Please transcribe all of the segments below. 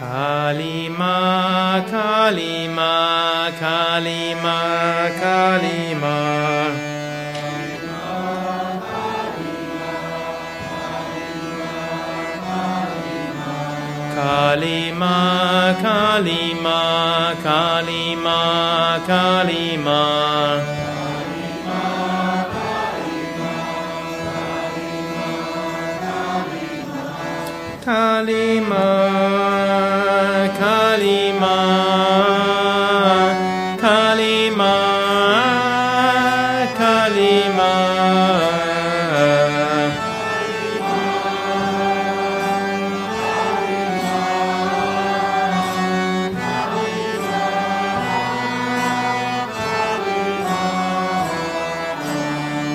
Kali Ma, Kalima, Kali Ma, Kalima. Kali Ma, Kalima, Kali Ma, Kalima. Kalima, Kalima, Kali Ma, Kali Ma.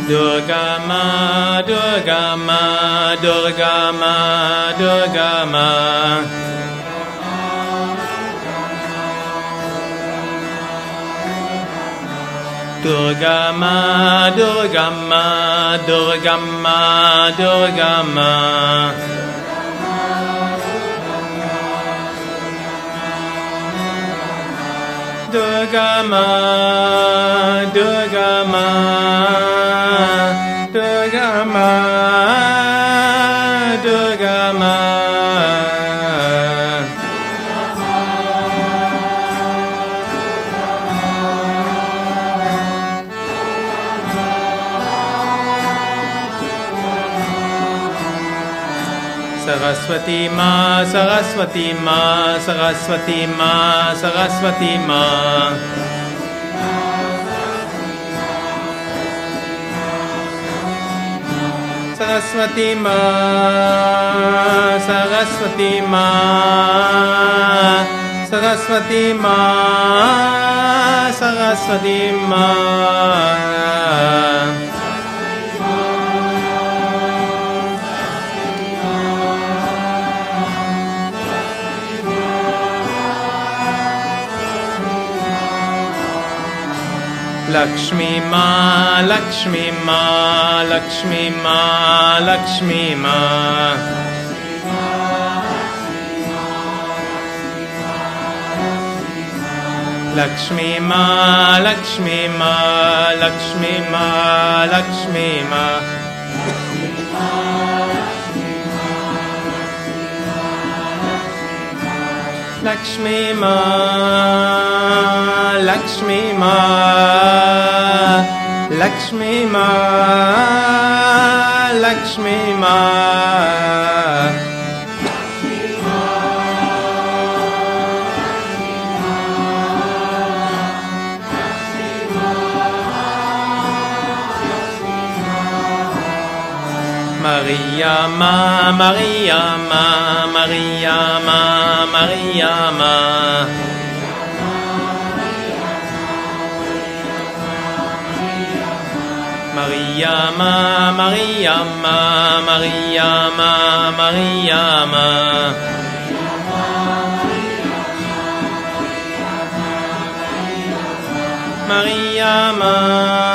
Durga Ma, Durga Ma, Durga Ma, Durga Ma. Durga Ma, Durga Ma, Durga Ma, Durga Ma. Durga Ma, Durga Saraswati मा सरस्वती मा सरस्वती मा सरस्वती मा। सरस्वती मा सरस्वती मा सरस्वती मा सरस्वती मा। Saraswati Ma. Lakshmi Ma, Lakshmi Ma, Lakshmi Ma, Lakshmi Ma. Lakshmi Ma, Lakshmi Ma, Lakshmi Ma, Lakshmi Ma. Lakshmi Ma, Lakshmi Ma, Lakshmi Ma, Lakshmi Ma. Maria Ma, Maria Ma, Maria Ma, Maria Ma. Maria Ma, Maria Ma, Maria Ma, Maria Ma. Maria Ma,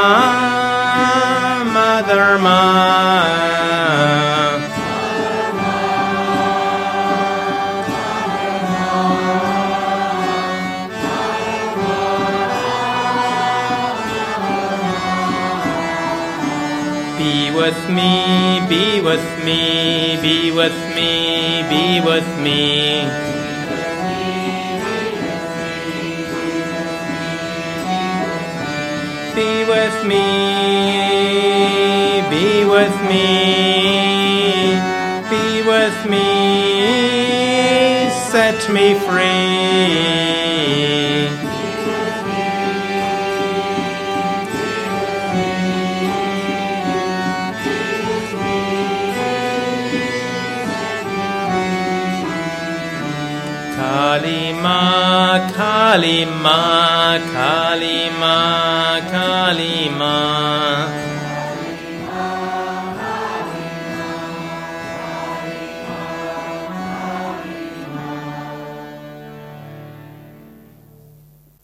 with me, be with me, be with me, be with me. Be with me, be with me, be with me, set me free. Kali Ma, Kalima, Kali Ma, Kalima.